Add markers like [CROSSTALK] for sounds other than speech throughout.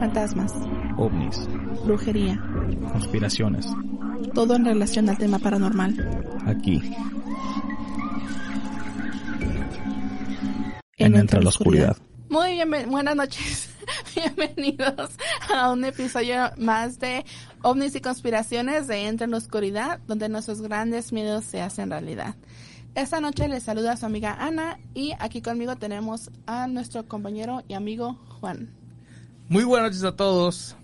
Fantasmas, ovnis, brujería, conspiraciones, todo en relación al tema paranormal. aquí, En en Entre la Oscuridad. Muy bien, buenas noches. [LAUGHS] Bienvenidos a un episodio más de ovnis y conspiraciones de Entre en la Oscuridad, donde nuestros grandes miedos se hacen realidad. Esta noche les saluda su amiga Ana y aquí conmigo tenemos a nuestro compañero y amigo Juan. Muy buenas noches a todos.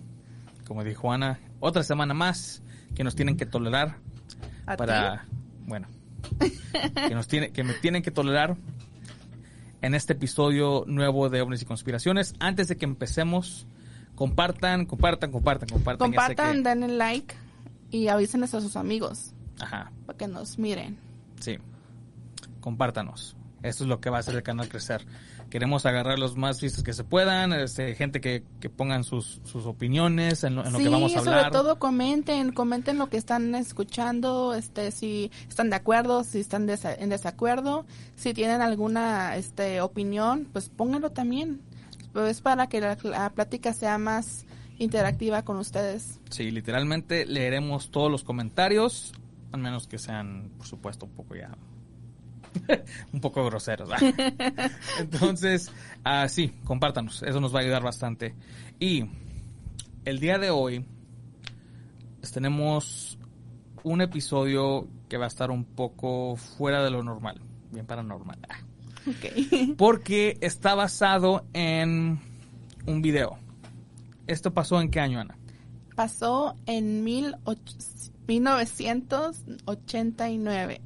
Como dijo Ana, otra semana más que nos tienen que tolerar ¿A para, bueno, que nos tiene, que me tienen que tolerar en este episodio nuevo de ovnis y conspiraciones. Antes de que empecemos, compartan, compartan, compartan, compartan. Compartan, que- denle like y avísenles a sus amigos Ajá, para que nos miren. sí. Compártanos. Esto es lo que va a hacer el canal crecer. Queremos agarrar los más vistos que se puedan, este, gente que, que pongan sus, sus opiniones en lo, en lo sí, que vamos a hablar. sobre todo comenten, comenten lo que están escuchando, este, si están de acuerdo, si están desa- en desacuerdo, si tienen alguna, este, opinión, pues pónganlo también. Pues para que la, la plática sea más interactiva con ustedes. Sí, literalmente leeremos todos los comentarios, al menos que sean, por supuesto, un poco ya. [LAUGHS] un poco groseros. [LAUGHS] Entonces, ah, sí, compártanos, eso nos va a ayudar bastante. Y el día de hoy pues, tenemos un episodio que va a estar un poco fuera de lo normal, bien paranormal. Ah. Ok. Porque está basado en un video. ¿Esto pasó en qué año, Ana? Pasó en mil och- 1989.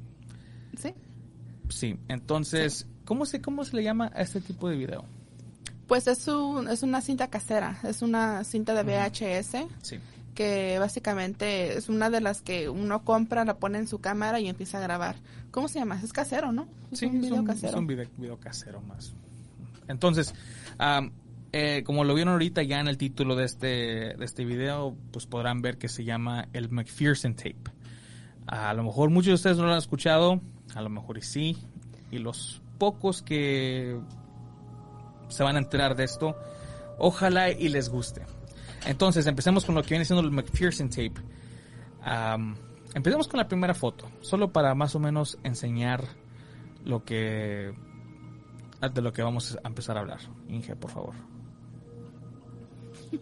¿Sí? Sí, entonces, ¿cómo se cómo se le llama a este tipo de video? Pues es, un, es una cinta casera, es una cinta de VHS. Sí. que básicamente es una de las que uno compra, la pone en su cámara y empieza a grabar. ¿Cómo se llama? Es casero, ¿no? Es Sí, un video es casero. es un video, video casero más. Entonces, am, eh, como lo vieron ahorita ya en el título de este, de este video, pues podrán ver que se llama el McPherson Tape. A lo mejor muchos de ustedes no lo han escuchado, a lo mejor y sí, y los pocos que se van a enterar de esto, ojalá y les guste. Entonces, empecemos con lo que viene siendo el McPherson Tape. Empecemos con la primera foto, solo para más o menos enseñar lo que de lo que vamos a empezar a hablar. Inge, por favor. [LAUGHS]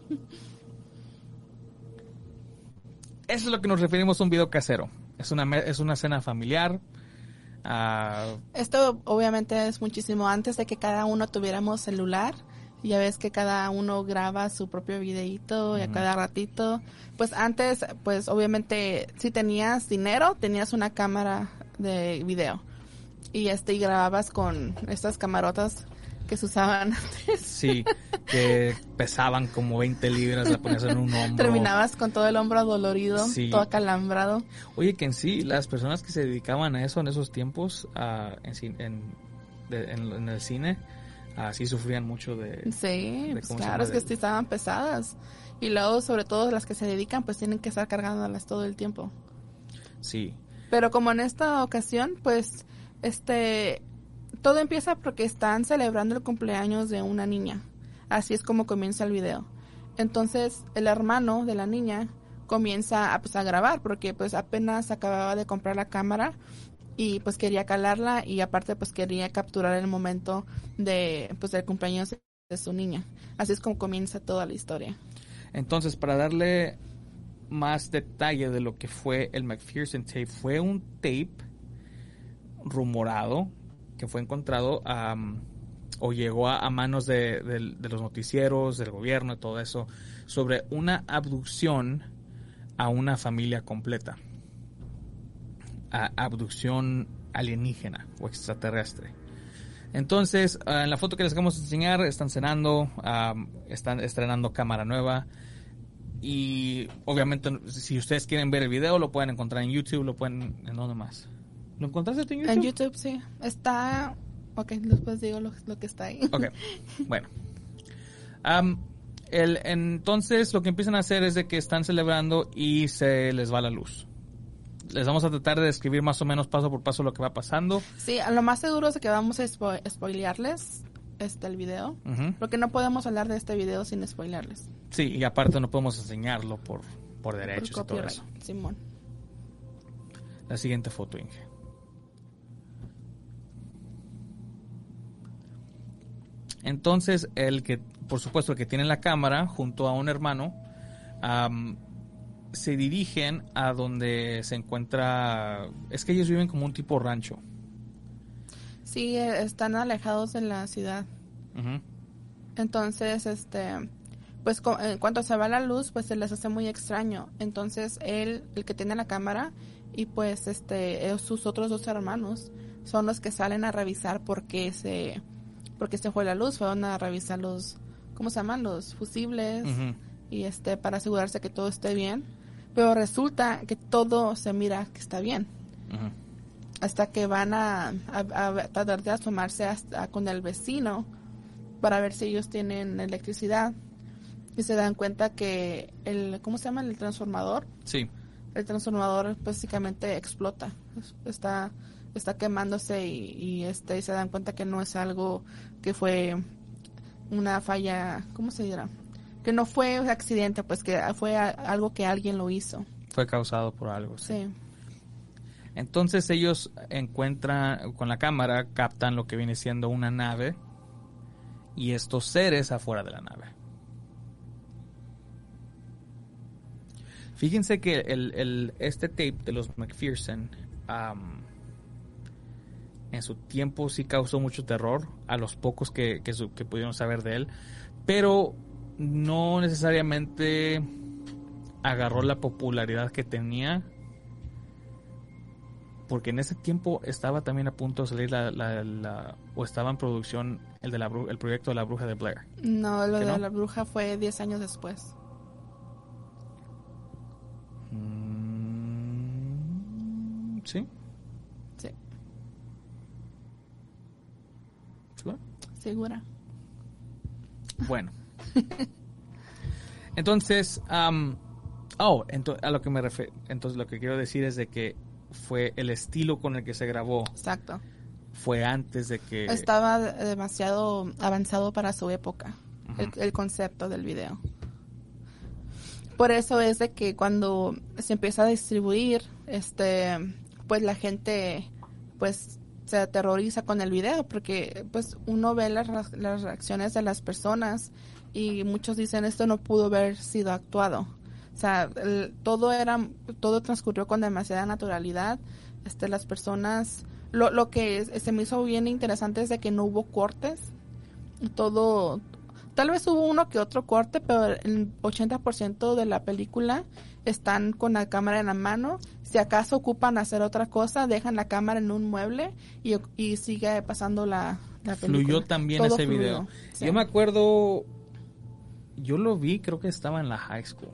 Eso es lo que nos referimos a un video casero. Es una es una cena familiar. Ah, Esto obviamente es muchísimo antes de que cada uno tuviéramos celular. Ya ves que cada uno graba su propio videíto y a cada ratito. Pues antes, pues obviamente si tenías dinero, tenías una cámara de video. Y este y grababas con estas camarotas que se usaban [LAUGHS] antes. sí, que pesaban como 20 libras, la ponías en un hombro. Terminabas con todo el hombro dolorido, Sí. todo acalambrado. Oye, que en sí, las personas que se dedicaban a eso en esos tiempos, ah, en, cin- en, de- en- en el cine, así sufrían mucho de... Sí, de pues claro, es que sí estaban pesadas. Y luego, sobre todo, las que se dedican, pues tienen que estar cargándolas todo el tiempo. Sí, Pero como en esta ocasión, pues, este, todo empieza porque están celebrando el cumpleaños de una niña. Así es como comienza el video. Entonces, el hermano de la niña comienza a, pues, a grabar porque pues apenas acababa de comprar la cámara y pues quería calarla y aparte pues quería capturar el momento de pues del cumpleaños de su niña. Así es como comienza toda la historia. Entonces, para darle más detalle de lo que fue el McPherson tape, fue un tape rumorado que fue encontrado o llegó a, manos de, de los noticieros, del gobierno y todo eso, sobre una abducción a una familia completa. A- abducción alienígena o extraterrestre. Entonces, ah, en la foto que les vamos a enseñar, están cenando, están estrenando cámara nueva. Y obviamente, si ustedes quieren ver el video, lo pueden encontrar en YouTube, lo pueden... ¿En dónde más? ¿Lo encontraste tú en YouTube? En YouTube sí, está... Ok, después digo lo, lo que está ahí. Ok, bueno. El, entonces, lo que empiezan a hacer es de que están celebrando y se les va la luz. les vamos a tratar de describir más o menos paso por paso lo que va pasando. Sí, lo más seguro es que vamos a spo- spoilearles este el video, Ujú. porque no podemos hablar de este video sin spoilearles. Sí, y aparte no podemos enseñarlo por, por por derechos y todo eso. Simón. La siguiente foto, Inge. Entonces, el que, por supuesto, el que tiene la cámara junto a un hermano, se dirigen a donde se encuentra. Es que ellos viven como un tipo rancho. Sí, eh, están alejados de la ciudad. Entonces, este, pues en cuanto se va la luz, pues se les hace muy extraño. Entonces, él, el que tiene la cámara, y pues este, sus otros dos hermanos son los que salen a revisar por qué se, por qué se fue la luz. Fueron a revisar los, ¿cómo se llaman? Los fusibles y este, para asegurarse que todo esté bien. Pero resulta que todo se mira que está bien. Hasta que van a, a- a tratar de asomarse hasta con el vecino para ver si ellos tienen electricidad y se dan cuenta que el cómo se llama el transformador Sí. el transformador básicamente explota Es- está está quemándose y, y, este y se dan cuenta que no es algo que fue una falla cómo se dirá que no fue un accidente pues que fue a- algo que alguien lo hizo Fue causado por algo. sí. sí Entonces ellos encuentran, con la cámara, captan lo que viene siendo una nave y estos seres afuera de la nave. Fíjense que el, el- este tape de los McPherson en su tiempo sí causó mucho terror a los pocos que, que, pudieron saber de él, pero no necesariamente agarró la popularidad que tenía porque en ese tiempo estaba también a punto de salir la, la- la- o estaba en producción el de la el proyecto de la bruja de Blair. no lo ¿Que de no? la bruja fue 10 años después Mm, sí ¿Seguro? Segura. Bueno. [LAUGHS] Entonces, am, oh, ento- a lo que me refiero, entonces lo que quiero decir es de que fue el estilo con el que se grabó. Exacto. Fue antes de que estaba de- demasiado avanzado para su época el, el concepto del video. Por eso es de que cuando se empieza a distribuir este pues la gente pues se aterroriza con el video porque pues uno ve las, las reacciones de las personas y muchos dicen esto no pudo haber sido actuado o sea todo era todo transcurrió con demasiada naturalidad. Este las personas lo, lo que se me hizo bien interesante es de que no hubo cortes todo tal vez hubo uno que otro corte pero el 80% de la película están con la cámara en la mano si acaso ocupan hacer otra cosa dejan la cámara en un mueble y, y sigue pasando la, la película fluyó también Todo ese fluyó, video. sí. Yo me acuerdo, yo lo vi, creo que estaba en la high school,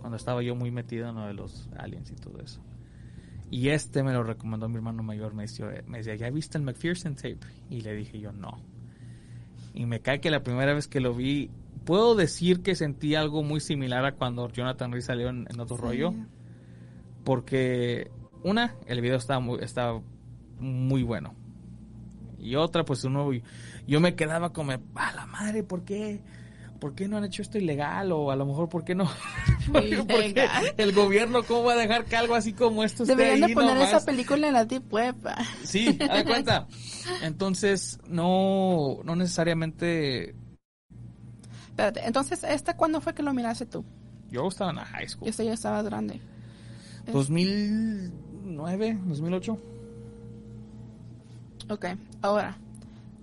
cuando estaba yo muy metido en lo de los aliens y todo eso. Y este me lo recomendó mi hermano mayor, me decía, me decía, ¿ya viste el McPherson tape? Y le dije yo, no. Y me cae que la primera vez que lo vi, puedo decir que sentí algo muy similar a cuando Jonathan Rhys salió en, en otro Sí. rollo. Porque, una, el video estaba muy, estaba muy bueno. Y otra, pues uno, yo me quedaba como, a la madre, ¿por qué? ¿Por qué no han hecho esto ilegal? O a lo mejor, ¿por qué no? [LAUGHS] ¿Por qué- por qué Ilegal. el gobierno, ¿cómo va a dejar que algo así como esto esté deberían de ahí poner nomás? esa película en la deep web Sí, haz de cuenta. [LAUGHS] Entonces, no, no necesariamente. Espérate, entonces este cuándo fue que lo miraste tú Yo estaba en la high school. yo ya estaba grande 2009, 2008. Ok, ahora,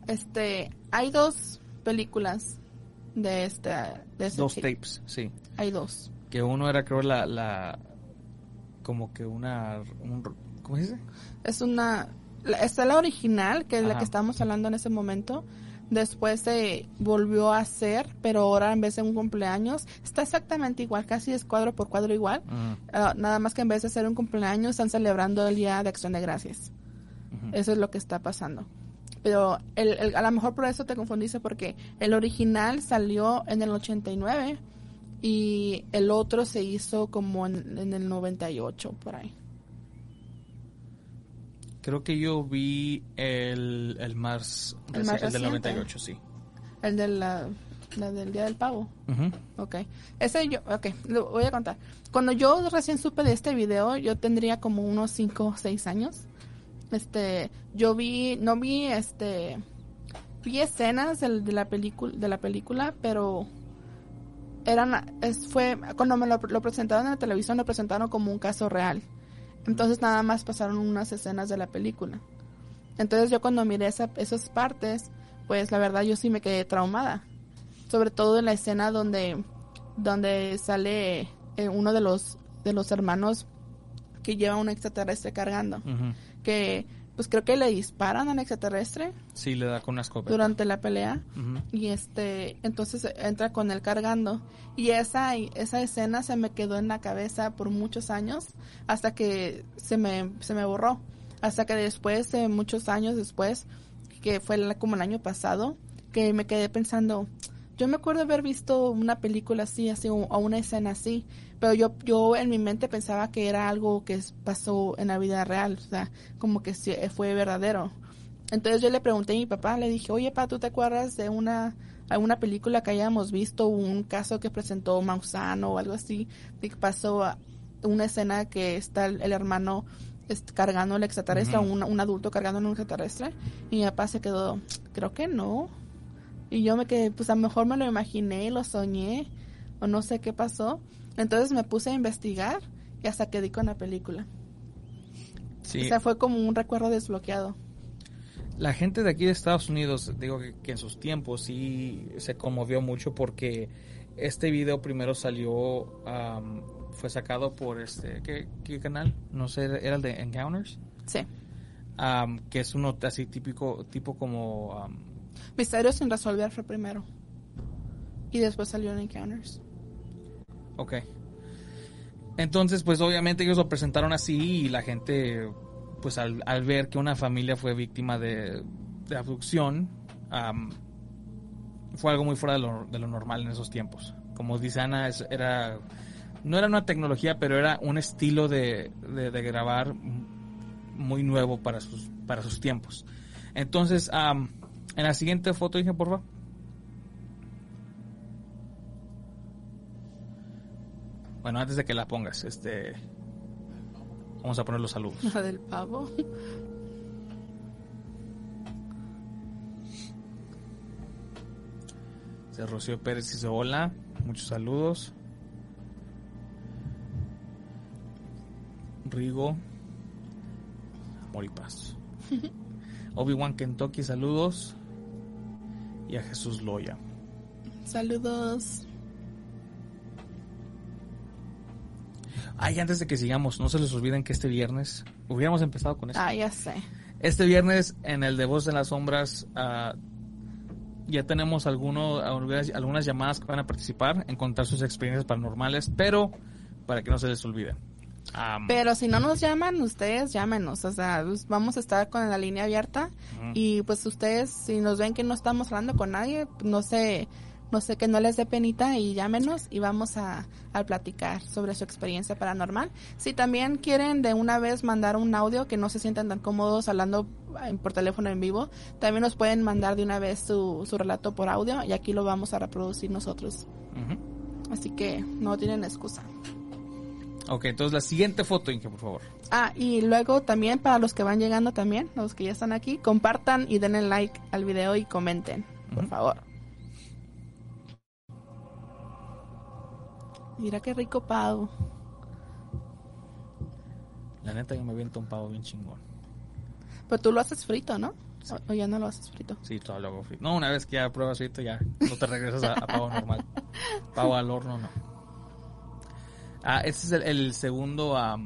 este, hay dos películas de este, de ese Dos tape. tapes, sí. Hay dos. Que uno era, creo, la. la como que una. un- ¿Cómo se dice? Es una, está la original, que es la que estábamos hablando en ese momento. Después se volvió a hacer, pero ahora en vez de un cumpleaños, está exactamente igual, casi es cuadro por cuadro igual. Ah, nada más que en vez de ser un cumpleaños, están celebrando el Día de Acción de Gracias. Eso es lo que está pasando. Pero el, el- a lo mejor por eso te confundiste porque el original salió en el 89 y el otro se hizo como en, en el 98 por ahí. creo que yo vi el, el más, El más el del reciente. 98, sí. El de la, la del Día del Pavo. Ok. Ese yo, ok, lo voy a contar. Cuando yo recién supe de este video, yo tendría como unos 5 o 6 años. Este, yo vi, no vi este, vi escenas del- de, la película, de la película, pero eran, fue, cuando me lo, lo presentaron en la televisión, lo presentaron como un caso real. Entonces nada más pasaron unas escenas de la película. Entonces yo cuando miré esa, esas partes, pues la verdad yo sí me quedé traumada sobre todo en la escena donde donde sale eh, uno de los de los hermanos que lleva un extraterrestre cargando Ujú. Que pues creo que le disparan al extraterrestre Sí, le da con una escopeta. durante la pelea. Y este entonces entra con él cargando. Y esa esa escena se me quedó en la cabeza por muchos años hasta que se me se me borró. Hasta que después de muchos años después que fue como el año pasado que me quedé pensando yo me acuerdo haber visto una película así así o, una escena así pero yo yo en mi mente pensaba que era algo que pasó en la vida real o sea como que fue verdadero entonces yo le pregunté a mi papá, le dije, oye, pa, ¿tú te acuerdas de una alguna película que hayamos visto, un caso que presentó Mausano o algo así, de que pasó una escena que está el, el hermano cargando el extraterrestre, Ujú. un, un adulto cargando un extraterrestre? Y mi papá se quedó, creo que no. Y yo me quedé, pues a lo mejor me lo imaginé, lo soñé, o no sé qué pasó. Entonces me puse a investigar y hasta que di con la película. Sí. O sea, fue como un recuerdo desbloqueado. La gente de aquí de Estados Unidos, digo que, que en sus tiempos sí se conmovió mucho porque este video primero salió, am, fue sacado por este, ¿qué, qué canal? No sé, era el de Encounters, Sí. am, que es uno así típico, tipo como, am, Misterio sin resolver fue primero. Y después salió en Encounters. ok. Entonces, pues obviamente ellos lo presentaron así y la gente, pues al, al ver que una familia fue víctima de, de abducción, am, fue algo muy fuera de lo, de lo normal en esos tiempos. Como dice Ana, era, no era una tecnología, pero era un estilo de, de- grabar muy nuevo para sus, para sus tiempos. Entonces, en la siguiente foto, dije, por favor. Bueno, antes de que la pongas, este, vamos a poner los saludos. La del pavo. Se Rocío Pérez dice hola, muchos saludos. Rigo, amor y paz. [LAUGHS] Obi-Wan Kentucky, saludos. Y a Jesús Loya. Saludos. Ay, antes de que sigamos, no se les olviden que este viernes hubiéramos empezado con esto. Ah, ya sé. Este viernes en el de Voz en las Sombras ah, ya tenemos alguno, algunas, algunas llamadas que van a participar en contar sus experiencias paranormales, pero para que no se les olvide. Am, Pero si no nos llaman, ustedes llámenos. O sea, vamos a estar con la línea abierta. Ujú. Y pues ustedes, si nos ven que no estamos hablando con nadie, no sé, no sé que no les dé penita y llámenos y vamos a, a platicar sobre su experiencia paranormal. Si también quieren de una vez mandar un audio que no se sientan tan cómodos hablando eh, por teléfono en vivo, también nos pueden mandar de una vez su, su relato por audio y aquí lo vamos a reproducir nosotros. Ujú. Así que no tienen excusa. Ok, entonces la siguiente foto, Inge, por favor. Ah, y luego también para los que van llegando también, los que ya están aquí, compartan y denle like al video y comenten, por favor. Mira qué rico pavo. La neta, yo me aviento un pavo bien chingón. Pero tú lo haces frito, ¿no? O, o ya no lo haces frito. Sí, todo lo hago frito. No, una vez que ya pruebas frito, ya no te regresas a, a pavo normal. [LAUGHS] Pavo al horno, no. Ah, este es el, el segundo, ah,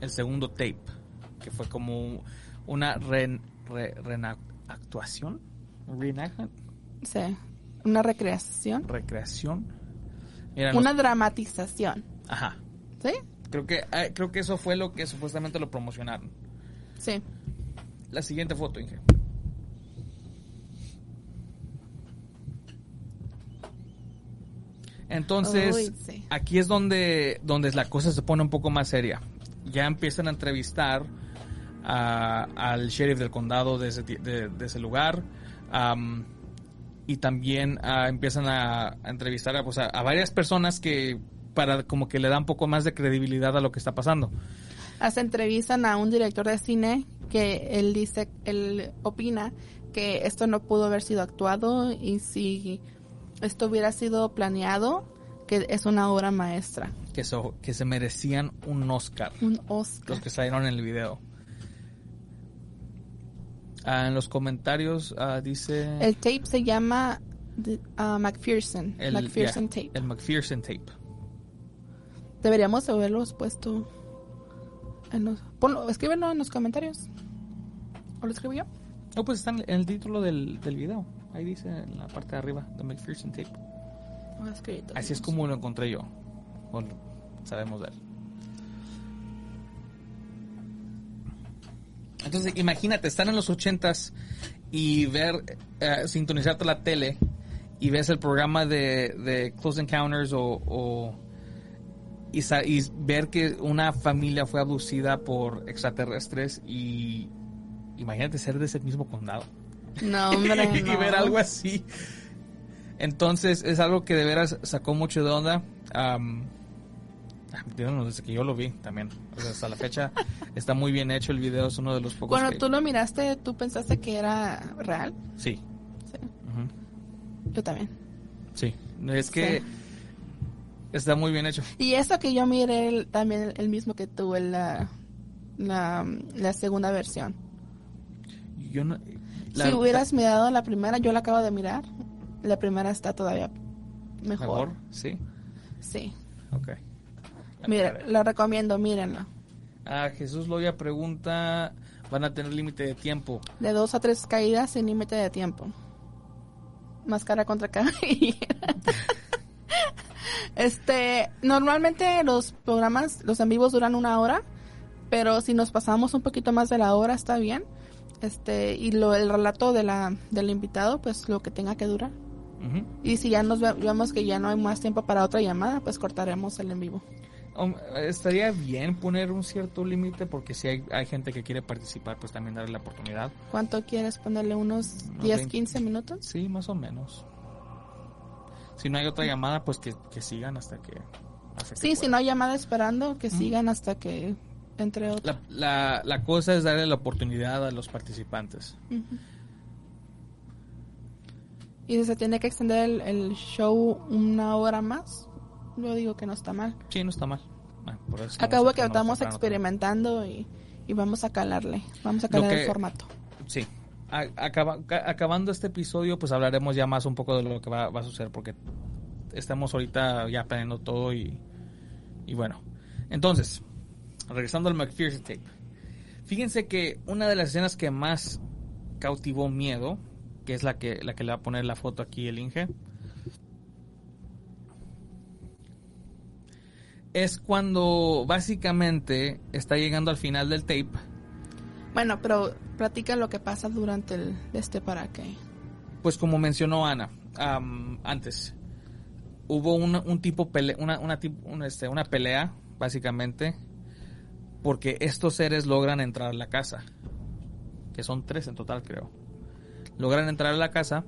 el segundo tape, que fue como una re, re- reenactment, Sí. Una recreación. recreación. Mira, Una dramatización. ajá. ¿Sí? Creo que, ah, creo que eso fue lo que supuestamente lo promocionaron. Sí. La siguiente foto, Inge. Entonces, Uy, sí. aquí es donde, donde la cosa se pone un poco más seria. ya empiezan a entrevistar a- al sheriff del condado de ese, de, de ese lugar. am, y también ah, empiezan a, a entrevistar a, pues, a, a varias personas que para como que le dan un poco más de credibilidad a lo que está pasando. Hasta entrevistan a un director de cine que él dice, él opina que esto no pudo haber sido actuado y si esto hubiera sido planeado, que es una obra maestra. Que, so- que se merecían un Oscar. Un Oscar. los que salieron en el video. Ah, en los comentarios ah, dice El tape se llama ah, McPherson. el, McPherson yeah, tape. el McPherson tape. Deberíamos haberlos puesto en los... Ponlo, escríbelo en los comentarios. ¿O lo escribo yo? No, pues está en el título del, del video. Ahí dice en la parte de arriba, The McPherson tape. Así es como lo encontré yo. Bueno, sabemos de él. Entonces, imagínate, estar en los ochentas y ver, eh, sintonizarte la tele y ves el programa de, de Close Encounters o, o- y, sa- y ver que una familia fue abducida por extraterrestres y imagínate ser de ese mismo condado No, [LAUGHS] hombre, y no. ver algo así. Entonces es algo que de veras sacó mucho de onda. Díganos, desde que yo lo vi también. O sea, hasta la fecha [LAUGHS] está muy bien hecho el video. Es uno de los pocos. Cuando que- tú lo miraste, ¿tú pensaste que era real? Sí. Sí. Ujú. Yo también. Sí. Es que Sí. está muy bien hecho. Y eso que yo miré el- también el mismo que tú, el, la, la, la segunda versión. Yo no, la- si hubieras mirado la primera, yo la acabo de mirar. La primera está todavía mejor. mejor, sí. Sí. Ok. Mira, la recomiendo, mírenla. Ah, Jesús Loya pregunta, ¿van a tener límite de tiempo? De dos a tres caídas sin límite de tiempo. Máscara contra cabellera. [LAUGHS] este, normalmente los programas, los en vivos duran una hora, pero si nos pasamos un poquito más de la hora está bien. Este, y lo, el relato de la, del invitado, pues lo que tenga que durar. Y si ya nos ve- vemos que ya no hay más tiempo para otra llamada, pues cortaremos el en vivo. Um, estaría bien poner un cierto límite porque si hay, hay gente que quiere participar, pues también darle la oportunidad. ¿Cuánto quieres ponerle? ¿Unos Unos 10, 20. 15 minutos? Sí, más o menos. Si no hay otra llamada, pues que, que sigan hasta que... hasta que Sí, si no hay llamada esperando, que sigan hasta que entre otro. La, la, la cosa es darle la oportunidad a los participantes. Ujú. Y si se tiene que extender el, el show una hora más, yo digo que no está mal. Sí, no está mal. Ah, por eso Acabo que estamos experimentando y, y vamos a calarle. Vamos a calar que- el formato. Sí. A- acaba- ca- acabando este episodio, pues hablaremos ya más un poco de lo que va, va a suceder, porque estamos ahorita ya planeando todo y, y bueno. Entonces, regresando al McPherson Tape. Fíjense que una de las escenas que más cautivó miedo, que es la que, la que le va a poner la foto aquí el Inge, es cuando básicamente está llegando al final del tape. Bueno, pero platica lo que pasa durante el este para que. Pues como mencionó Ana antes, hubo una, un tipo pele- una, una, este, una pelea, básicamente, porque estos seres logran entrar a la casa, que son tres en total, creo. Logran entrar a la casa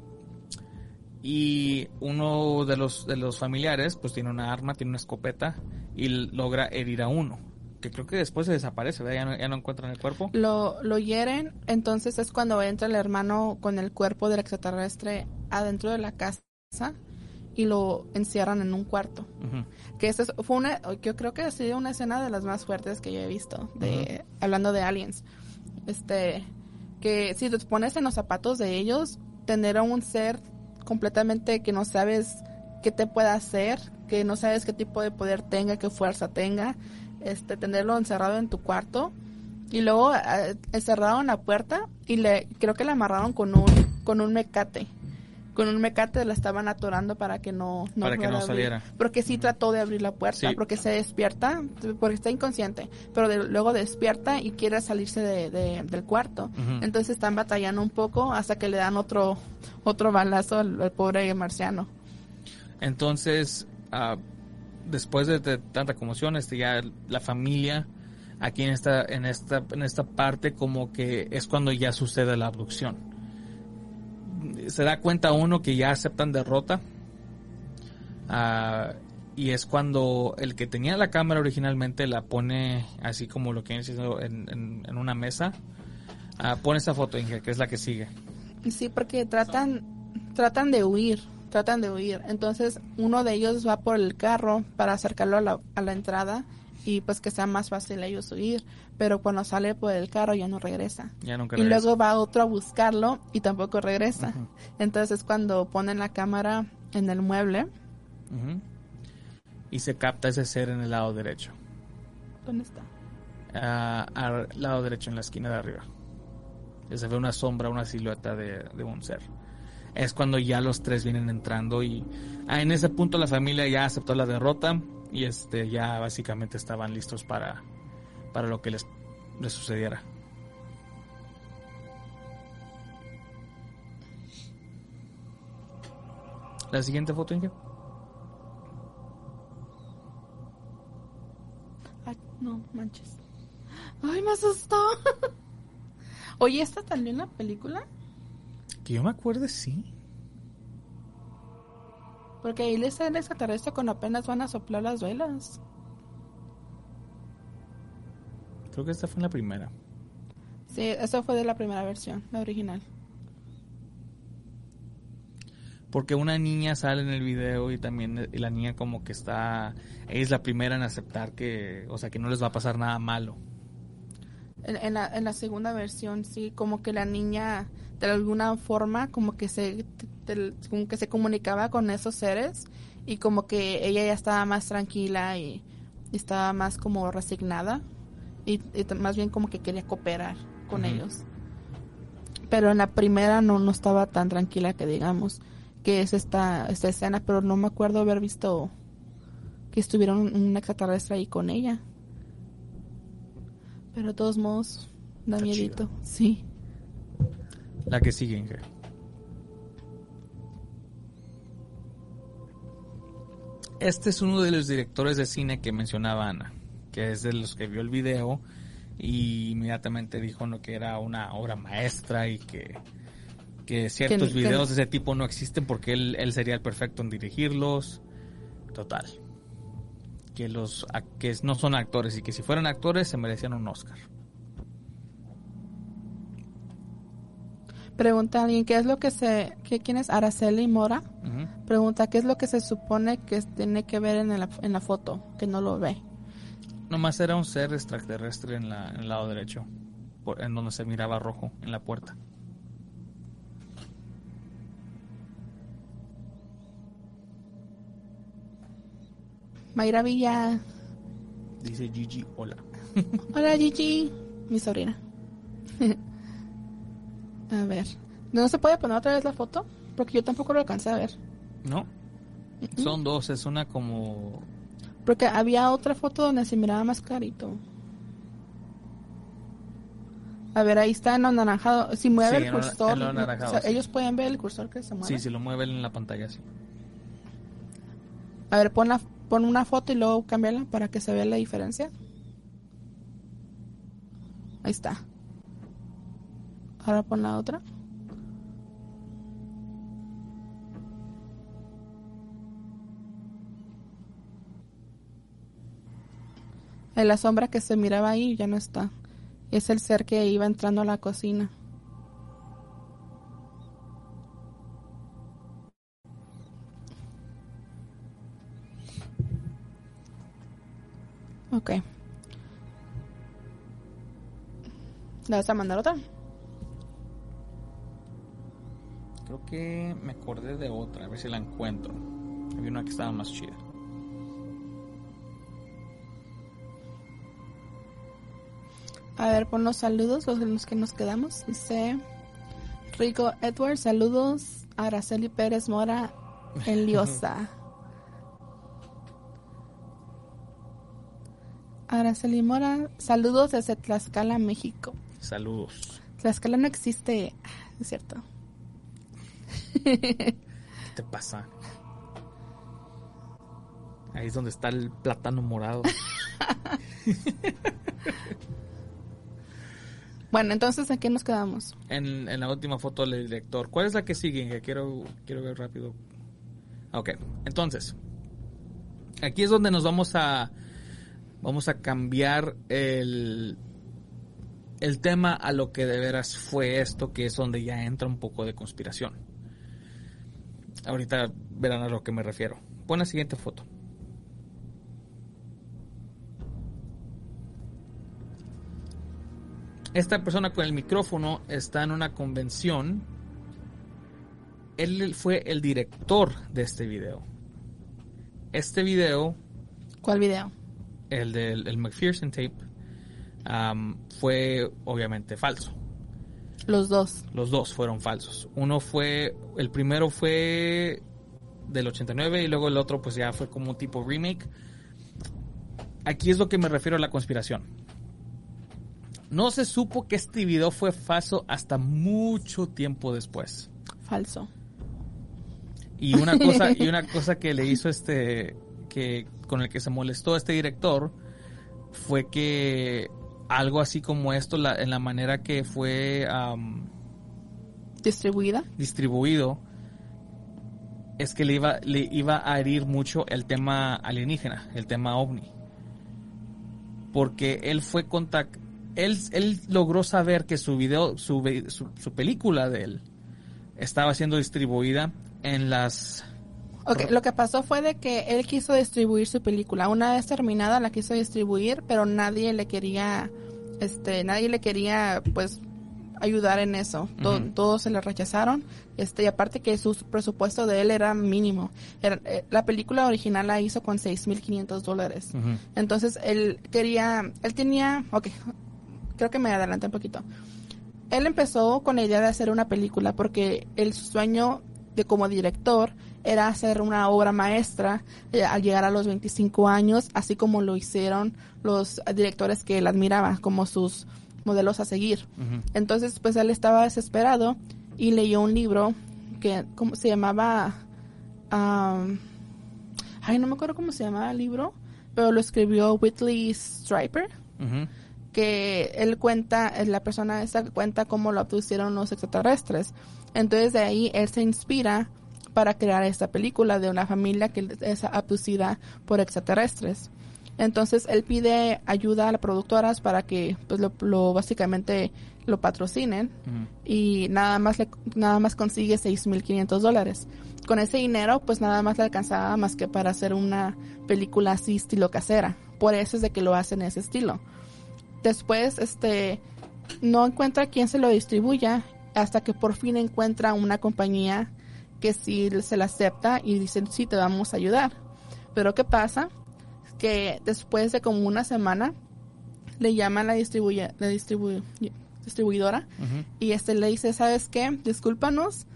y uno de los, de los familiares, pues tiene una arma, tiene una escopeta y logra herir a uno, que creo que después se desaparece. Ya no, ya no encuentran el cuerpo. Lo, lo hieren, entonces es cuando entra el hermano con el cuerpo del extraterrestre adentro de la casa y lo encierran en un cuarto. Que esa es- fue una, yo creo que ha sido una escena de las más fuertes que yo he visto, de, hablando de aliens. Este, que si te pones en los zapatos de ellos, tener a un ser completamente que no sabes qué te puede hacer, que no sabes qué tipo de poder tenga, qué fuerza tenga, este, tenerlo encerrado en tu cuarto y luego eh, encerraron la puerta y le, creo que la amarraron con un, con un mecate. Con un mecate la estaban atorando para que no, no Para que no abrir. saliera. Porque sí trató de abrir la puerta, Sí. porque se despierta, porque está inconsciente, pero de- luego despierta y quiere salirse de, de- del cuarto. Entonces están batallando un poco hasta que le dan otro otro balazo al, al pobre marciano. Entonces, ah, después de, de tanta conmoción, este, ya la familia Aquí en esta, en esta, en esta parte como que es cuando ya sucede la abducción. Se da cuenta uno que ya aceptan derrota. Ah, y es cuando el que tenía la cámara originalmente la pone así como lo que en, en, en una mesa. Ah, pone esa foto, Inge, que es la que sigue. Sí, porque tratan, tratan de huir, tratan de huir. Entonces uno de ellos va por el carro para acercarlo a la, a la entrada y pues que sea más fácil ellos huir. Pero cuando sale por el carro ya no regresa. Ya nunca Y regresa. luego va otro a buscarlo y tampoco regresa. Entonces es cuando ponen la cámara en el mueble. Y se capta ese ser en el lado derecho. ¿Dónde está? Ah, al lado derecho, en la esquina de arriba. Y se ve una sombra, una silueta de, de un ser. Es cuando ya los tres vienen entrando y ah, en ese punto la familia ya aceptó la derrota y este ya básicamente estaban listos para, para lo que les, les sucediera. La siguiente foto, Inge. Ay, no, manches. Ay, me asustó. [LAUGHS] Oye, ¿esta salió en la película? Que yo me acuerde, sí. Porque ahí le sale el extraterrestre cuando apenas van a soplar las velas. Creo que esta fue en la primera. Sí, eso fue de la primera versión, la original. Porque una niña sale en el video y también la niña como que está... Ella es la primera en aceptar que... O sea, que no les va a pasar nada malo. En, en la, en la segunda versión, sí, como que la niña de alguna forma como que se como que se comunicaba con esos seres y como que ella ya estaba más tranquila y, y estaba más como resignada y, más bien como que quería cooperar con ellos. Pero en la primera no, no estaba tan tranquila que digamos que es esta, esta escena, pero no me acuerdo haber visto que estuviera un, extraterrestre ahí con ella. Pero de todos modos, da miedito. Sí. La que sigue, Inge. Este es uno de los directores de cine que mencionaba Ana, que es de los que vio el video y inmediatamente dijo no, que era una obra maestra y que, que ciertos que- videos de ese tipo no existen porque él, él sería el perfecto en dirigirlos. Total. Que los que no son actores y que si fueran actores se merecían un Oscar. Pregunta a alguien, ¿qué es lo que se... Que, ¿Quién es Araceli Mora? Pregunta, ¿qué es lo que se supone que tiene que ver en la, en la foto? Que no lo ve. Nomás era un ser extraterrestre en, la, en el lado derecho, por- en donde se miraba rojo, en la puerta. Mayra Villa. Dice Gigi, hola. Hola Gigi. Mi sobrina. [LAUGHS] a ver. ¿No se puede poner otra vez la foto? Porque yo tampoco lo alcancé a ver. ¿No? Son dos, es una como... Porque había otra foto donde se miraba más clarito. A ver, ahí está en lo anaranjado. Si mueve Sí, el lo- cursor, en lo anaranjado, o sea, sí. ellos pueden ver el cursor que se mueve. Sí, si lo mueve en la pantalla, sí. A ver, pon, la, pon una foto y luego cámbiala para que se vea la diferencia. Ahí está. Ahora pon la otra. En la sombra que se miraba ahí ya no está. Es el ser que iba entrando a la cocina. Ok. ¿La vas a mandar otra? Creo que me acordé de otra, a ver si la encuentro. Había una que estaba más chida. A ver, pon los saludos, los, los que nos quedamos. Dice Rico Edward, saludos. Araceli Pérez Mora, [LAUGHS] Eliosa. Araceli Mora, saludos desde Tlaxcala, México. Saludos. Tlaxcala no existe, es cierto. ¿Qué te pasa? Ahí es donde está el plátano morado. [LAUGHS] bueno, entonces, ¿en qué nos quedamos? En, en, la última foto del director. ¿Cuál es la que sigue? Que quiero, quiero ver rápido. Ok, entonces, aquí es donde nos vamos a, vamos a cambiar el, el tema a lo que de veras fue esto, que es donde ya entra un poco de conspiración. Ahorita verán a lo que me refiero. Pon la siguiente foto. Esta persona con el micrófono está en una convención. Él fue el director de este video. Este video. ¿Cuál video? El del el McPherson tape. fue obviamente falso. Los dos. Los dos fueron falsos. Uno fue. El primero fue del 89 y luego el otro pues ya fue como un tipo remake. Aquí es lo que me refiero a la conspiración. No se supo que este video fue falso hasta mucho tiempo después. Falso. Y una cosa, y una [LAUGHS] cosa que le hizo este, que con el que se molestó este director, fue que algo así como esto, la, en la manera que fue distribuida, distribuido, es que le iba, le iba a herir mucho el tema alienígena, el tema ovni. Porque él fue contact, él, él logró saber que su video, su, su, película de él, estaba siendo distribuida en las Ok, lo que pasó fue de que él quiso distribuir su película. Una vez terminada la quiso distribuir, pero nadie le quería, este, nadie le quería, pues, ayudar en eso. Todos se le rechazaron. Este, y aparte que su presupuesto de él era mínimo. Eh, la película original la hizo con 6.500 dólares. Entonces él quería, él tenía, ok, creo que me adelanté un poquito. Él empezó con la idea de hacer una película porque el sueño de como director era hacer una obra maestra eh, al llegar a los 25 años, así como lo hicieron los directores que él admiraba, como sus modelos a seguir. Entonces, pues él estaba desesperado y leyó un libro que ¿cómo se llamaba, ay, no me acuerdo cómo se llamaba el libro, pero lo escribió Whitley Striper, que él cuenta, la persona esa cuenta cómo lo abducieron los extraterrestres. Entonces de ahí él se inspira para crear esta película de una familia que es abducida por extraterrestres. Entonces él pide ayuda a las productoras para que pues lo, básicamente lo patrocinen y nada más le, nada más consigue 6.500 dólares. Con ese dinero pues nada más le alcanzaba más que para hacer una película así estilo casera. Por eso es de que lo hacen en ese estilo. Después este no encuentra quién se lo distribuya hasta que por fin encuentra una compañía que sí se la acepta y dicen sí te vamos a ayudar. Pero ¿qué pasa? que después de como una semana le llaman la, distribuye, la distribuidora y este le dice, ¿sabes qué? Discúlpanos,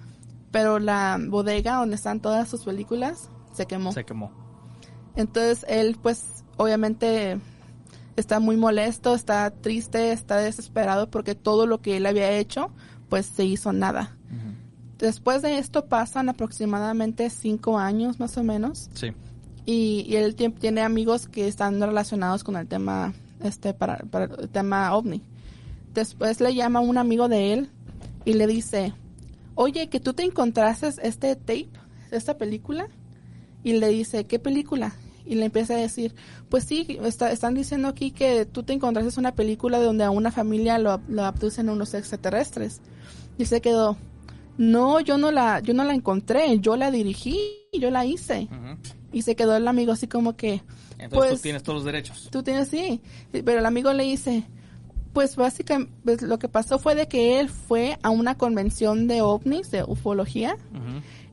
pero la bodega donde están todas sus películas se quemó. Se quemó. Entonces él pues obviamente está muy molesto, está triste, está desesperado porque todo lo que él había hecho pues se hizo nada. Después de esto pasan aproximadamente cinco años más o menos. Sí y, él tiene amigos que están relacionados con el tema este para, para el tema ovni. Después le llama un amigo de él y le dice, oye, que tú te encontraste este tape, esta película, y le dice, ¿qué película? Y le empieza a decir, pues sí, están diciendo aquí que tú te encontraste una película donde a una familia lo, lo abducen unos extraterrestres. Y se quedó, no, yo no la, yo no la encontré, yo la dirigí, yo la hice. Y se quedó el amigo así como que... Entonces tú pues, tienes todos los derechos. Tú tienes, sí. Pero el amigo le dice, pues básicamente pues, lo que pasó fue de que él fue a una convención de ovnis, de ufología,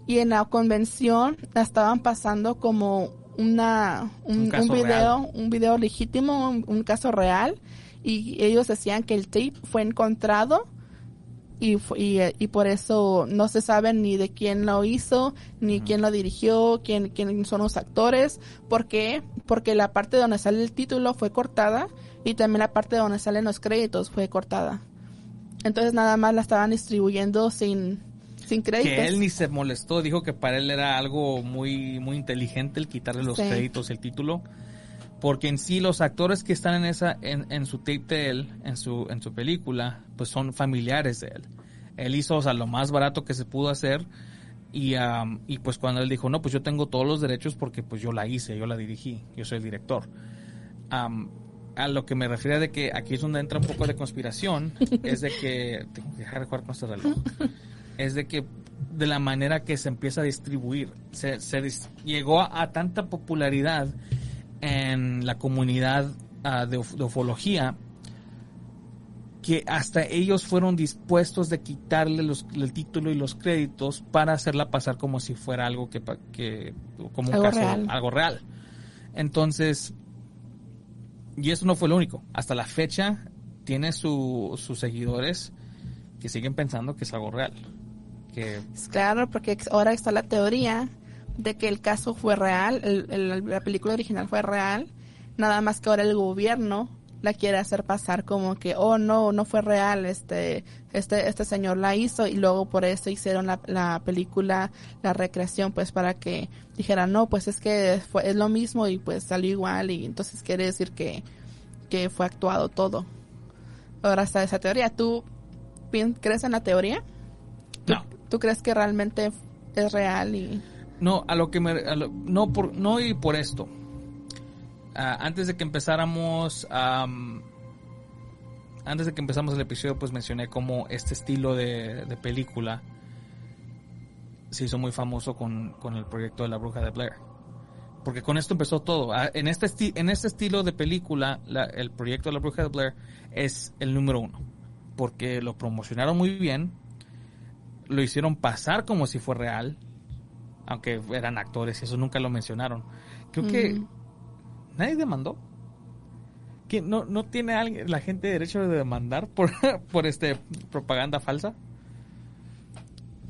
y en la convención la estaban pasando como una un, video, un video legítimo, un, caso real, y ellos decían que el tape fue encontrado y, y, y, por eso no se sabe ni de quién lo hizo, ni quién lo dirigió, quién, quién son los actores. ¿Por qué? Porque la parte donde sale el título fue cortada y también la parte donde salen los créditos fue cortada. Entonces nada más la estaban distribuyendo sin, sin créditos. Que él ni se molestó, dijo que para él era algo muy, muy inteligente el quitarle los créditos, el título. Porque en sí los actores que están en esa en, en su tape de él, en su en su película, pues son familiares de él. Él hizo, o sea, lo más barato que se pudo hacer y, um, y pues cuando él dijo, no, pues yo tengo todos los derechos porque pues yo la hice, yo la dirigí, yo soy el director. Um, a lo que me refiero de que aquí es donde entra un poco de conspiración, [LAUGHS] es de que, tengo que dejar de jugar con este reloj, es de que de la manera que se empieza a distribuir, se, se dis- llegó a, a tanta popularidad en la comunidad ah, de, uf- de ufología que hasta ellos fueron dispuestos de quitarle los, el título y los créditos para hacerla pasar como si fuera algo que, que como un Algo caso, real. algo real. Entonces, y eso no fue lo único. Hasta la fecha tiene su- sus seguidores que siguen pensando que es algo real. Que Es Claro, porque ahora está la teoría de que el caso fue real, el- el- la película original fue real, nada más que ahora el gobierno la quiere hacer pasar como que, oh no, no fue real, este, este, este señor la hizo y luego por eso hicieron la, la película, la recreación, pues para que dijeran, no, pues es que fue, es lo mismo y pues salió igual y entonces quiere decir que, que fue actuado todo. Ahora está esa teoría. ¿Tú crees en la teoría? no, ¿Tú crees que realmente es real y no, a lo que me, a lo- no por, no y por esto. Ah, antes de que empezáramos, am, antes de que empezamos el episodio, pues mencioné cómo este estilo de, película se hizo muy famoso con, con el proyecto de la bruja de Blair. Porque con esto empezó todo. Ah, En este, en este estilo de película, la- el proyecto de la bruja de Blair es el número uno. Porque lo promocionaron muy bien, lo hicieron pasar como si fue real, aunque eran actores y eso nunca lo mencionaron. Creo que nadie demandó. que no, no tiene alguien, la gente derecho de demandar por, [LAUGHS] por este propaganda falsa?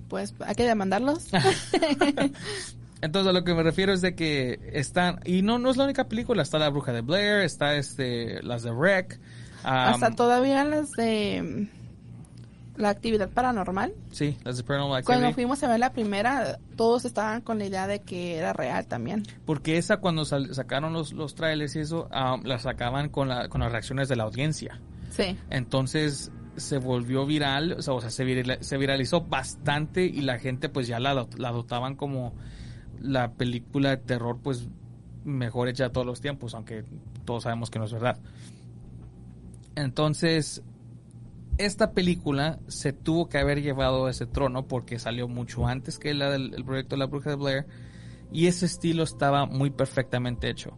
pues hay que demandarlos? [LAUGHS] Entonces a lo que me refiero es de que están y no no es la única película, está la Bruja de Blair, está este las de Rec, am, Hasta todavía las de la actividad paranormal. sí, las de Paranormal Cuando fuimos a ver la primera, todos estaban con la idea de que era real también. porque esa cuando sal- sacaron los los trailers y eso am, la sacaban con la con las reacciones de la audiencia. Sí. Entonces se volvió viral, o sea, o sea, se, virila- se viralizó bastante y la gente pues ya la, la adoptaban como la película de terror pues mejor hecha de todos los tiempos, aunque todos sabemos que no es verdad. Entonces, esta película se tuvo que haber llevado ese trono porque salió mucho antes que la del el proyecto la bruja de Blair y ese estilo estaba muy perfectamente hecho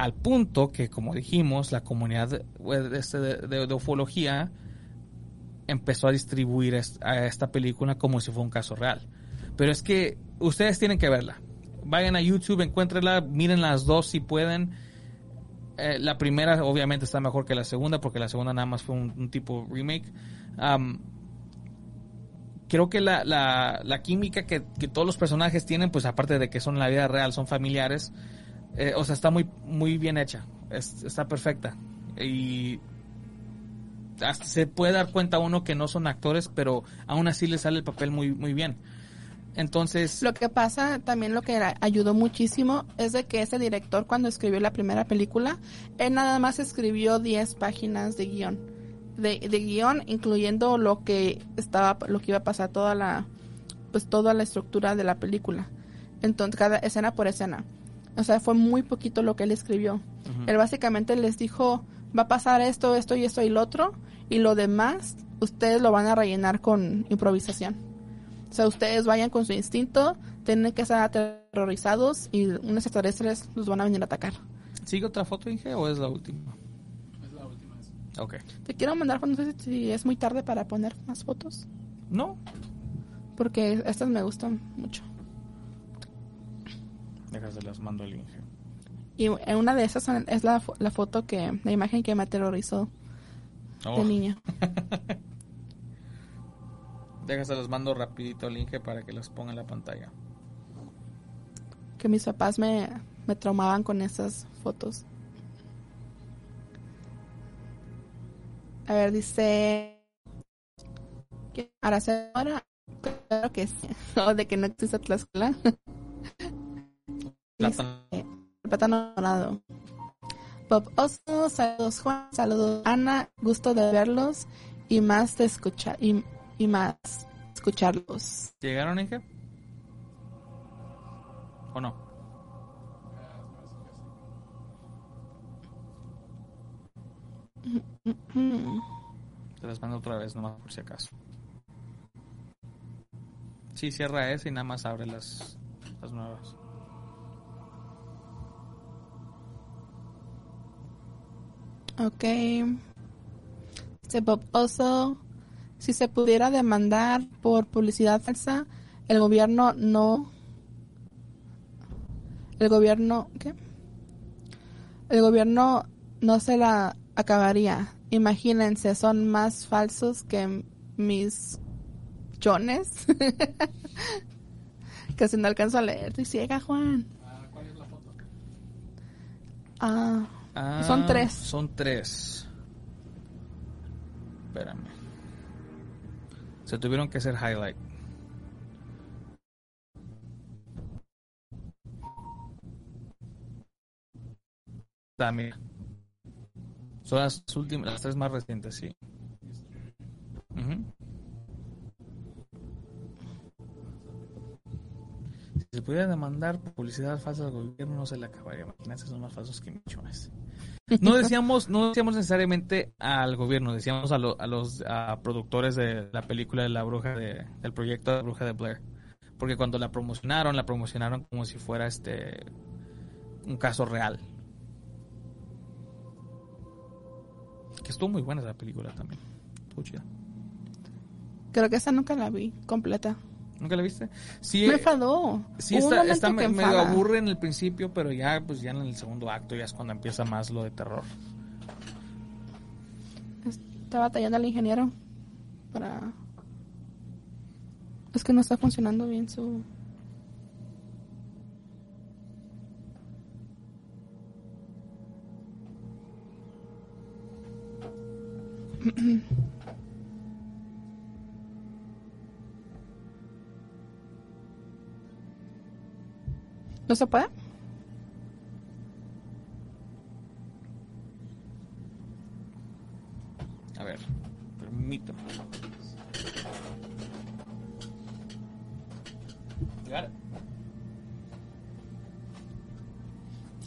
al punto que, como dijimos, la comunidad este de- de- ufología empezó a distribuir a esta película como si fuera un caso real. Pero es que ustedes tienen que verla. Vayan a YouTube, encuéntrenla, miren las dos si pueden. Eh, la primera obviamente está mejor que la segunda porque la segunda nada más fue un, tipo remake. Creo que la, la, química que, que todos los personajes tienen, pues aparte de que son en la vida real, son familiares, eh, o sea, está muy, muy bien hecha. Es- está perfecta. Y se puede dar cuenta uno que no son actores, pero aún así le sale el papel muy, muy bien. Entonces, Lo que pasa, también lo que ayudó muchísimo es de que ese director cuando escribió la primera película, él nada más escribió 10 páginas de guion. De, de guion, incluyendo lo que estaba, lo que iba a pasar toda la, pues toda la estructura de la película. Entonces, cada escena por escena. O sea, fue muy poquito lo que él escribió. Él básicamente les dijo, va a pasar esto, esto y esto y lo otro, y lo demás, ustedes lo van a rellenar con improvisación. O sea, ustedes vayan con su instinto, tienen que estar aterrorizados y unos extraterrestres los van a venir a atacar. ¿sigue otra foto, Inge, o es la última? Es la última. esa. Ok. Te quiero mandar, no sé si es muy tarde para poner más fotos, No, porque estas me gustan mucho. déjase las mando al Inge. Y en una de esas es la, la foto que, la imagen que me aterrorizó Oh, de niña. [LAUGHS] déjase las mando rapidito al Inge para que las ponga en la pantalla. Que mis papás me, me traumaban con esas fotos. A ver, dice... ¿Qué? Araceli ahora? Claro que sí. [LAUGHS] O de que no existe Tlaxcala. [LAUGHS] Plátano. Dice, el plátano dorado. Pop Oso, saludos Juan, saludos Ana, gusto de verlos y más de escuchar y, y más escucharlos. ¿Llegaron, Inge? ¿O no? Te las mando otra vez, nomás por si acaso. Sí, cierra ese y nada más abre las, las nuevas. Ok. Dice Bob Oso, si se pudiera demandar por publicidad falsa, el gobierno no... El gobierno... ¿Qué? El gobierno no se la acabaría. Imagínense, son más falsos que mis jones. Casi [LAUGHS] no alcanzo a leer. Estoy ciega, Juan. ¿Cuál es la foto? Ah, son tres. Son tres. Espérame. Se tuvieron que hacer highlight. También. Son las últimas, las tres más recientes, sí. Si se pudiera demandar publicidad falsa al gobierno, no se le acabaría. Imagínense, son más falsos que millones. No decíamos, no decíamos necesariamente al gobierno, decíamos a, a los a productores de la película de la bruja de, del proyecto de la bruja de Blair. Porque cuando la promocionaron, la promocionaron como si fuera este un caso real. Que estuvo muy buena esa película también. Estuvo. Creo que esa nunca la vi completa. ¿Nunca la viste? Sí, Me eh, enfadó. Sí, Hubo está, está me- medio aburre en el principio, pero ya, pues ya en el segundo acto ya es cuando empieza más lo de terror. Está batallando el ingeniero para... Es que no está funcionando bien su... [CLEARS THROAT] ¿No se puede? A ver, permítame. It.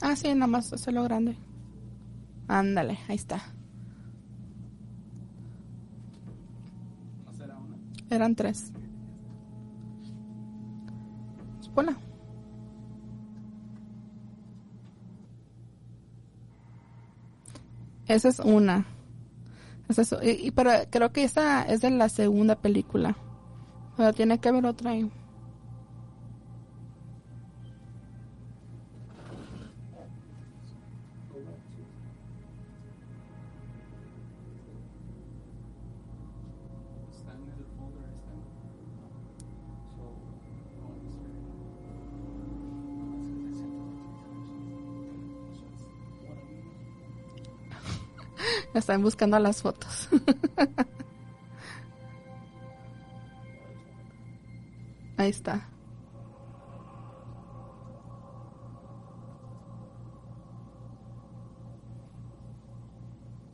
Ah, sí, nada más hacerlo grande. Ándale, ahí está. Eran tres. Pues Esa es una. Esa es- y, y- pero creo que esa es de la segunda película. Pero tiene que haber otra ahí. Están buscando las fotos. [LAUGHS] Ahí está.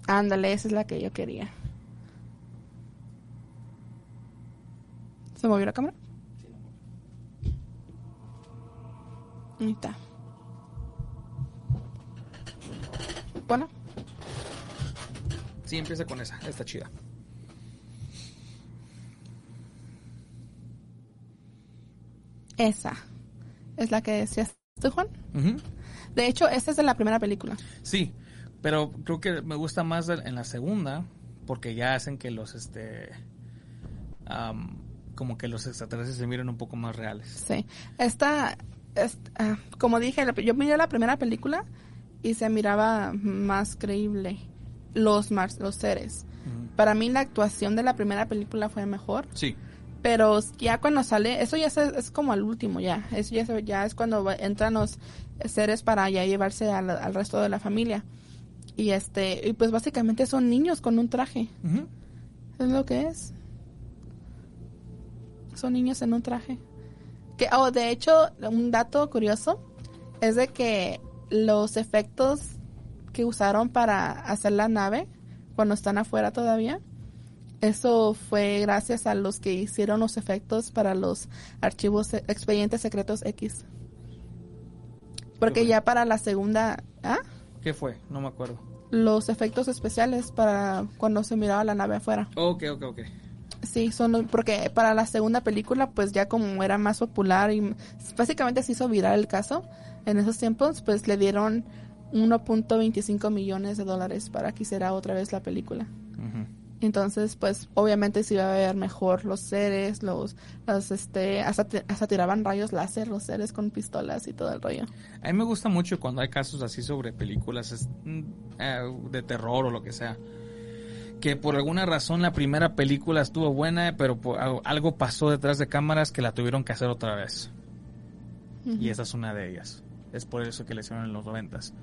Ándale, esa es la que yo quería. ¿Se movió la cámara? Ahí está. Bueno. Sí, empieza con esa, está chida. Esa es la que decías tú, Juan. De hecho, esta es de la primera película. Sí, pero creo que me gusta más en la segunda porque ya hacen que los este como que los extraterrestres se miren un poco más reales. Sí. Esta, es- ah, como dije, yo miré la primera película y se miraba más creíble los, mar- los seres. Para mí la actuación de la primera película fue mejor, Sí. pero ya cuando sale, eso ya es, es como al último ya, eso ya, se- ya es cuando va- entran los seres para ya llevarse al, al resto de la familia. Y este, y pues básicamente son niños con un traje. Es lo que es. Son niños en un traje. Que, oh, de hecho, un dato curioso es de que los efectos que usaron para hacer la nave cuando están afuera todavía. Eso fue gracias a los que hicieron los efectos para los archivos expedientes secretos X. Porque ya para la segunda, ¿ah? ¿Qué fue? No me acuerdo. Los efectos especiales para cuando se miraba la nave afuera. Ok, ok, ok. Sí, son porque para la segunda película, pues ya como era más popular y básicamente se hizo viral el caso en esos tiempos, pues le dieron 1.25 millones de dólares para que hiciera otra vez la película. Entonces, pues obviamente se iba a ver mejor los seres, los, los este, hasta, hasta tiraban rayos láser los seres con pistolas y todo el rollo. A mí me gusta mucho cuando hay casos así sobre películas mm, eh, de terror o lo que sea que por alguna razón la primera película estuvo buena, pero algo pasó detrás de cámaras que la tuvieron que hacer otra vez. Y esa es una de ellas. Es por eso que le hicieron en los noventas.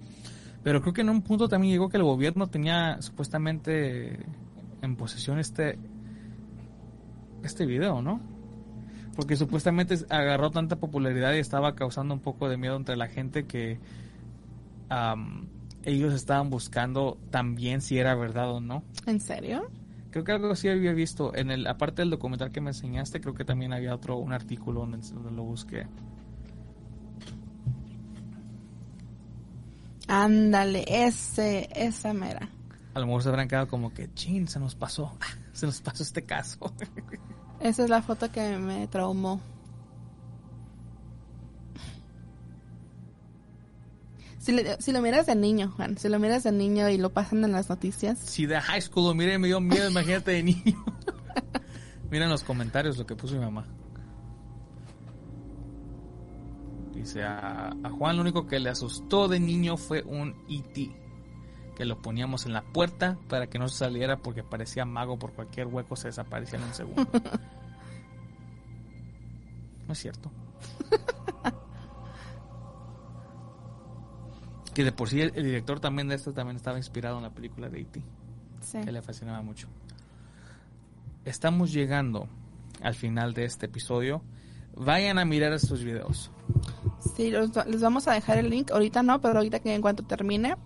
Pero creo que en un punto también llegó que el gobierno tenía supuestamente en posesión este este video, ¿no? Porque supuestamente agarró tanta popularidad y estaba causando un poco de miedo entre la gente que ellos estaban buscando también si era verdad o no. ¿En serio? Creo que algo así había visto. En el, aparte del documental que me enseñaste, creo que también había otro, un artículo donde, lo busqué. Ándale, ese, esa mera. A lo mejor se habrán quedado como que, chin, se nos pasó, [LAUGHS] se nos pasó este caso. [LAUGHS] esa es la foto que me traumó. Si, lo miras de niño, Juan, si lo miras de niño y lo pasan en las noticias. Si de high school lo miré me dio miedo, imagínate de niño. [LAUGHS] Mira en los comentarios lo que puso mi mamá. Dice, a, a, Juan lo único que le asustó de niño fue un E.T. Que lo poníamos en la puerta para que no se saliera porque parecía mago por cualquier hueco se desaparecía en un segundo. no es cierto. [LAUGHS] Que de por sí el, director también de esto también estaba inspirado en la película de E.T. Que le fascinaba mucho. Estamos llegando al final de este episodio. Vayan a mirar estos videos. Sí, les vamos a dejar el link. Ahorita no, pero ahorita que en cuanto termine,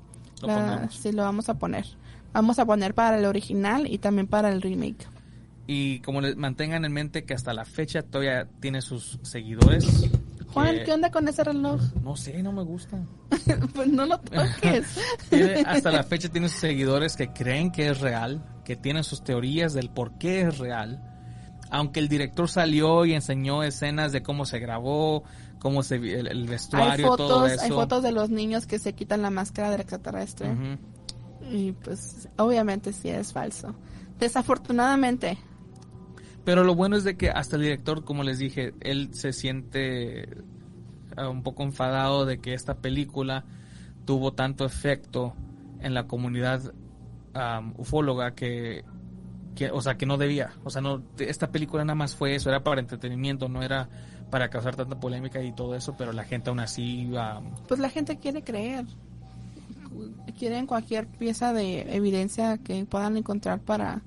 lo sí lo vamos a poner. Vamos a poner para el original y también para el remake. Y como les mantengan en mente que hasta la fecha todavía tiene sus seguidores, Juan, ¿qué onda con ese reloj? No sé, no me gusta. [LAUGHS] pues no lo toques. [LAUGHS] hasta la fecha tiene sus seguidores que creen que es real, que tienen sus teorías del por qué es real. Aunque el director salió y enseñó escenas de cómo se grabó, cómo se el, vestuario, todo eso. Hay fotos de los niños que se quitan la máscara del extraterrestre. Y pues obviamente sí es falso. Desafortunadamente, pero lo bueno es de que hasta el director, como les dije, él se siente eh, un poco enfadado de que esta película tuvo tanto efecto en la comunidad ufóloga que, o sea, que no debía. O sea, no, esta película nada más fue eso, era para entretenimiento, no era para causar tanta polémica y todo eso, pero la gente aún así iba... Pues la gente quiere creer. Quieren cualquier pieza de evidencia que puedan encontrar para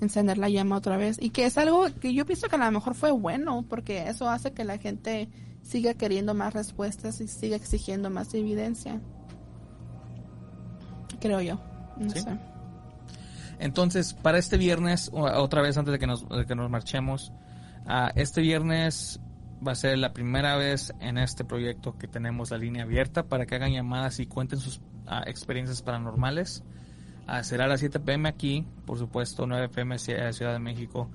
encender la llama otra vez. Y que es algo que yo pienso que a lo mejor fue bueno, porque eso hace que la gente siga queriendo más respuestas y siga exigiendo más evidencia. Creo yo. No sé. Entonces, para este viernes, otra vez antes de que nos, que nos marchemos, uh, este viernes va a ser la primera vez en este proyecto que tenemos la línea abierta para que hagan llamadas y cuenten sus ah, experiencias paranormales será a las 7 pm aquí, por supuesto, 9 pm Ciudad de México.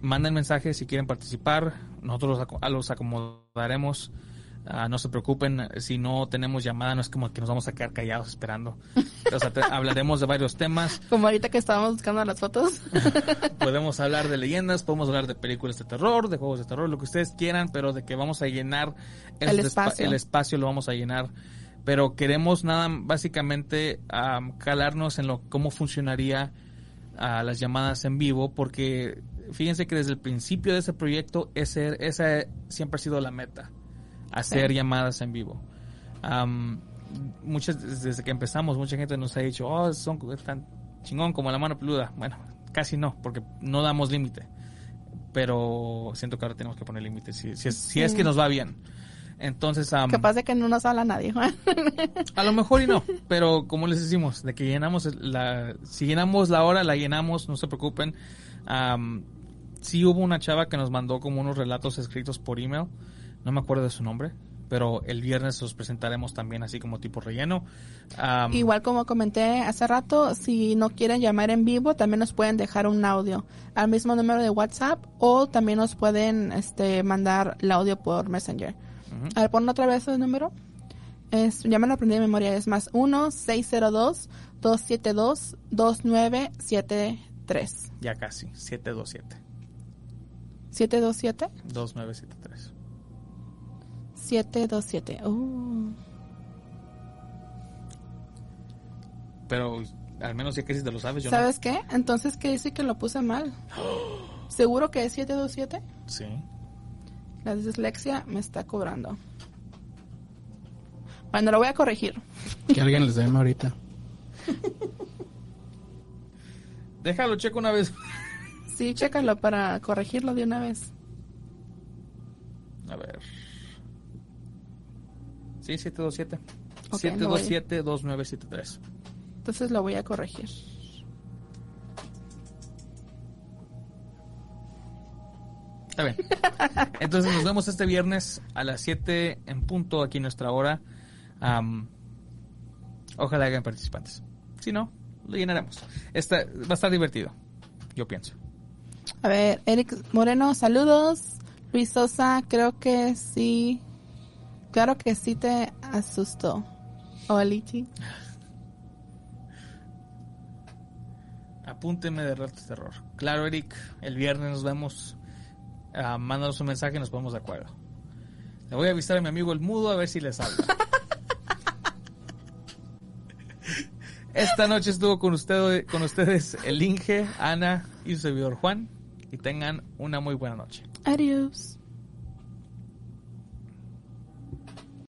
manden mensajes si quieren participar, nosotros los, acomodaremos. Ah, no se preocupen, si no tenemos llamada, no es como que nos vamos a quedar callados esperando. [LAUGHS] hablaremos de varios temas. Como ahorita que estábamos buscando las fotos. [LAUGHS] podemos [LAUGHS] hablar de leyendas, podemos hablar de películas de terror, de juegos de terror, lo que ustedes quieran, pero de que vamos a llenar el espacio, el espacio lo vamos a llenar pero queremos nada básicamente calarnos en lo cómo funcionaría las llamadas en vivo porque fíjense que desde el principio de ese proyecto ese, esa siempre ha sido la meta hacer llamadas en vivo. Muchas desde que empezamos mucha gente nos ha dicho oh son tan chingón como la mano peluda bueno casi no porque no damos límite. Pero siento que ahora tenemos que poner límites si, si, es, si es que nos va bien. Entonces, am, Capaz de que no nos habla nadie. a lo mejor y no, [LAUGHS] pero como les decimos, de que llenamos la, si llenamos la hora, la llenamos, no se preocupen. Am, sí hubo una chava que nos mandó como unos relatos escritos por email, no me acuerdo de su nombre, pero el viernes los presentaremos también así como tipo relleno. Igual como comenté hace rato, si no quieren llamar en vivo, también nos pueden dejar un audio al mismo número de WhatsApp o también nos pueden este, mandar el audio por Messenger. Ujú. A ver, pon otra vez el número. Es, ya me lo aprendí de memoria, es más 1-602-272-2973. ya casi, 727, 727 2973. 727. Uh. Pero al menos ya casi te lo sabes, yo no. ¿Sabes qué? Entonces, ¿qué dice que lo puse mal? [GASPS] ¿Seguro que es 727? Sí. La dislexia me está cobrando. Bueno, lo voy a corregir. [LAUGHS] Que alguien les llame ahorita. Déjalo, checo una vez. Sí, chécalo para corregirlo de una vez. A ver. Sí, 727. Ok, lo voy. 727-2973. Entonces lo voy a corregir. Está bien. [LAUGHS] Entonces nos vemos este viernes a las 7 en punto aquí en nuestra hora. Ojalá hagan participantes. Si no, lo llenaremos. Esta, va a estar divertido, yo pienso. A ver, Eric Moreno, saludos. Luis Sosa, creo que sí. Claro que sí te asustó. O Lichi. Apúntenme de de Terror. Claro, Eric, el viernes nos vemos. Ah, mándanos un mensaje y nos ponemos de acuerdo. Le voy a avisar a mi amigo el mudo a ver si les [LAUGHS] habla. Esta noche estuvo con, usted, con ustedes el Inge, Ana y su servidor Juan. Y tengan una muy buena noche. Adiós.